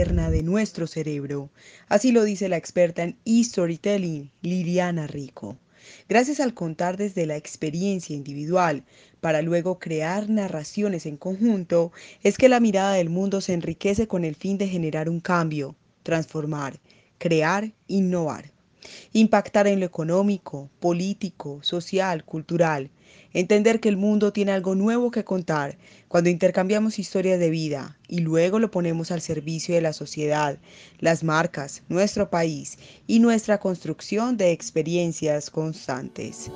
de nuestro cerebro. Así lo dice la experta en e-storytelling, Liliana Rico. Gracias al contar desde la experiencia individual para luego crear narraciones en conjunto, es que la mirada del mundo se enriquece con el fin de generar un cambio, transformar, crear, innovar. Impactar en lo económico, político, social, cultural. Entender que el mundo tiene algo nuevo que contar cuando intercambiamos historias de vida y luego lo ponemos al servicio de la sociedad, las marcas, nuestro país y nuestra construcción de experiencias constantes.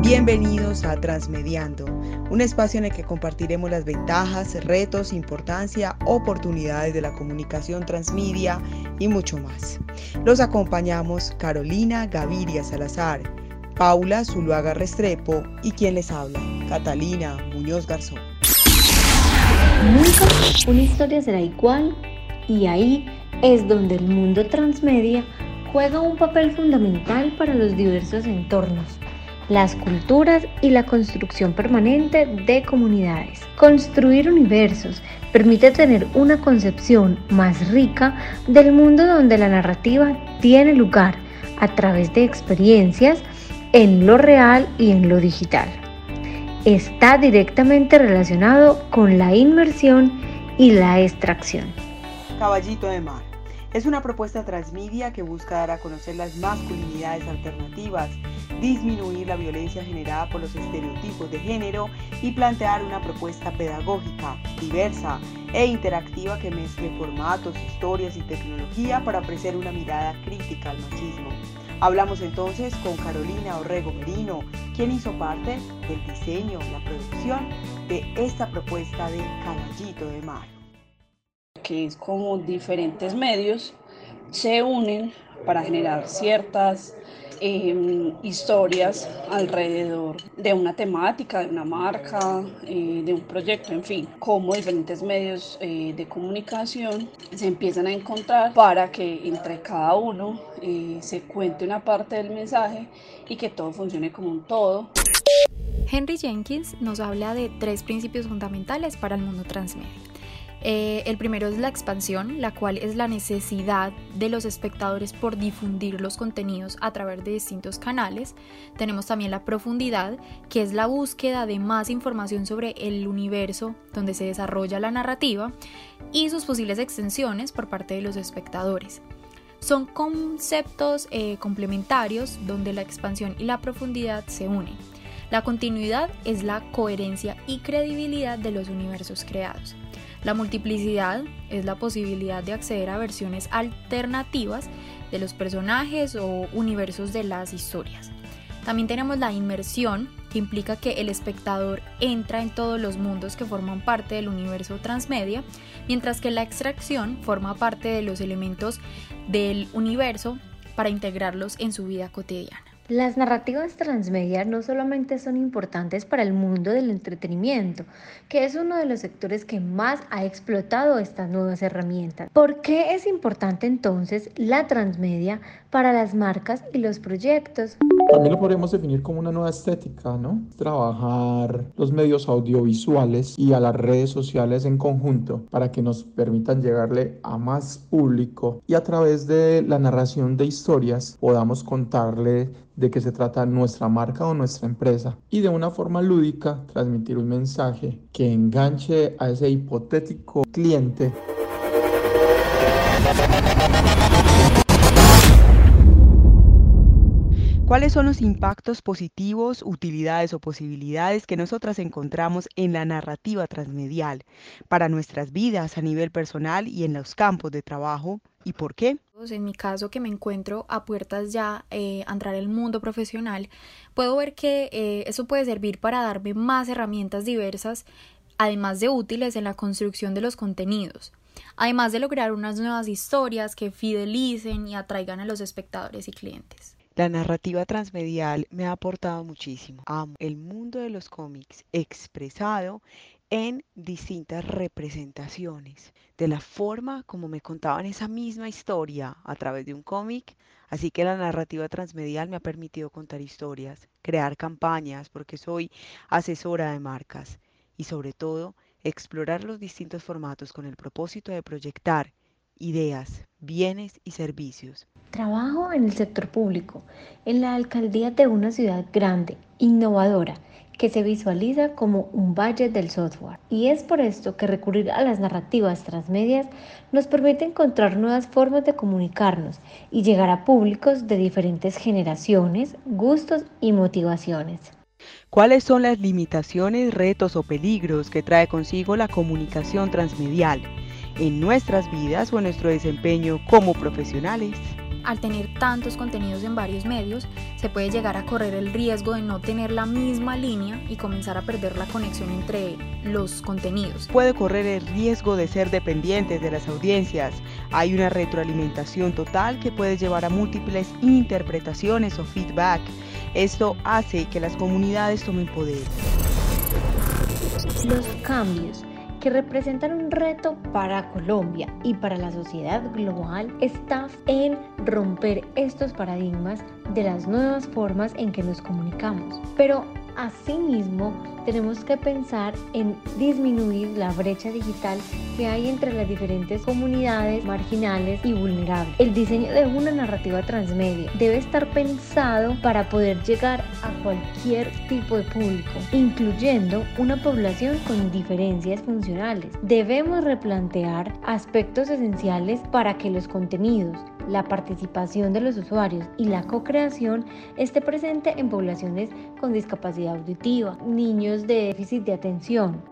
Bienvenidos a Transmediando, un espacio en el que compartiremos las ventajas, retos, importancia, oportunidades de la comunicación transmedia y mucho más. Los acompañamos Carolina Gaviria Salazar, Paula Zuluaga Restrepo y quien les habla, Catalina Muñoz Garzón. Nunca una historia será igual y ahí es donde el mundo transmedia juega un papel fundamental para los diversos entornos las culturas y la construcción permanente de comunidades. Construir universos permite tener una concepción más rica del mundo donde la narrativa tiene lugar a través de experiencias en lo real y en lo digital. Está directamente relacionado con la inmersión y la extracción. Caballito de Mar es una propuesta transmedia que busca dar a conocer las masculinidades alternativas disminuir la violencia generada por los estereotipos de género y plantear una propuesta pedagógica, diversa e interactiva que mezcle formatos, historias y tecnología para ofrecer una mirada crítica al machismo. Hablamos entonces con Carolina Orrego Merino, quien hizo parte del diseño, la producción de esta propuesta de Caballito de Mar. Que es como diferentes medios se unen para generar ciertas Em, historias alrededor de una temática, de una marca, eh, de un proyecto, en fin, cómo diferentes medios eh, de comunicación se empiezan a encontrar para que entre cada uno eh, se cuente una parte del mensaje y que todo funcione como un todo. Henry Jenkins nos habla de tres principios fundamentales para el mundo transmedia. Eh, el primero es la expansión, la cual es la necesidad de los espectadores por difundir los contenidos a través de distintos canales. Tenemos también la profundidad, que es la búsqueda de más información sobre el universo donde se desarrolla la narrativa y sus posibles extensiones por parte de los espectadores. Son conceptos eh, complementarios donde la expansión y la profundidad se unen. La continuidad es la coherencia y credibilidad de los universos creados. La multiplicidad es la posibilidad de acceder a versiones alternativas de los personajes o universos de las historias. También tenemos la inmersión, que implica que el espectador entra en todos los mundos que forman parte del universo transmedia, mientras que la extracción forma parte de los elementos del universo para integrarlos en su vida cotidiana. Las narrativas transmedia no solamente son importantes para el mundo del entretenimiento, que es uno de los sectores que más ha explotado estas nuevas herramientas. ¿Por qué es importante entonces la transmedia para las marcas y los proyectos? También lo podemos definir como una nueva estética, ¿no? Trabajar los medios audiovisuales y a las redes sociales en conjunto para que nos permitan llegarle a más público y a través de la narración de historias podamos contarle de qué se trata nuestra marca o nuestra empresa y de una forma lúdica transmitir un mensaje que enganche a ese hipotético cliente. ¿Cuáles son los impactos positivos, utilidades o posibilidades que nosotras encontramos en la narrativa transmedial para nuestras vidas a nivel personal y en los campos de trabajo? ¿Y por qué? En mi caso, que me encuentro a puertas ya eh, a entrar el mundo profesional, puedo ver que eh, eso puede servir para darme más herramientas diversas, además de útiles en la construcción de los contenidos además de lograr unas nuevas historias que fidelicen y atraigan a los espectadores y clientes. La narrativa transmedial me ha aportado muchísimo. Amo el mundo de los cómics expresado en distintas representaciones, de la forma como me contaban esa misma historia a través de un cómic. Así que la narrativa transmedial me ha permitido contar historias, crear campañas, porque soy asesora de marcas y sobre todo explorar los distintos formatos con el propósito de proyectar ideas, bienes y servicios. Trabajo en el sector público, en la alcaldía de una ciudad grande, innovadora, que se visualiza como un valle del software. Y es por esto que recurrir a las narrativas transmedias nos permite encontrar nuevas formas de comunicarnos y llegar a públicos de diferentes generaciones, gustos y motivaciones. ¿Cuáles son las limitaciones, retos o peligros que trae consigo la comunicación transmedial en nuestras vidas o en nuestro desempeño como profesionales? Al tener tantos contenidos en varios medios, se puede llegar a correr el riesgo de no tener la misma línea y comenzar a perder la conexión entre los contenidos. Puede correr el riesgo de ser dependientes de las audiencias. Hay una retroalimentación total que puede llevar a múltiples interpretaciones o feedback. Esto hace que las comunidades tomen poder. Los cambios que representan un reto para Colombia y para la sociedad global está en romper estos paradigmas de las nuevas formas en que nos comunicamos. Pero Asimismo, tenemos que pensar en disminuir la brecha digital que hay entre las diferentes comunidades marginales y vulnerables. El diseño de una narrativa transmedia debe estar pensado para poder llegar a cualquier tipo de público, incluyendo una población con diferencias funcionales. Debemos replantear aspectos esenciales para que los contenidos, la participación de los usuarios y la co-creación esté presente en poblaciones con discapacidad auditiva, niños de déficit de atención,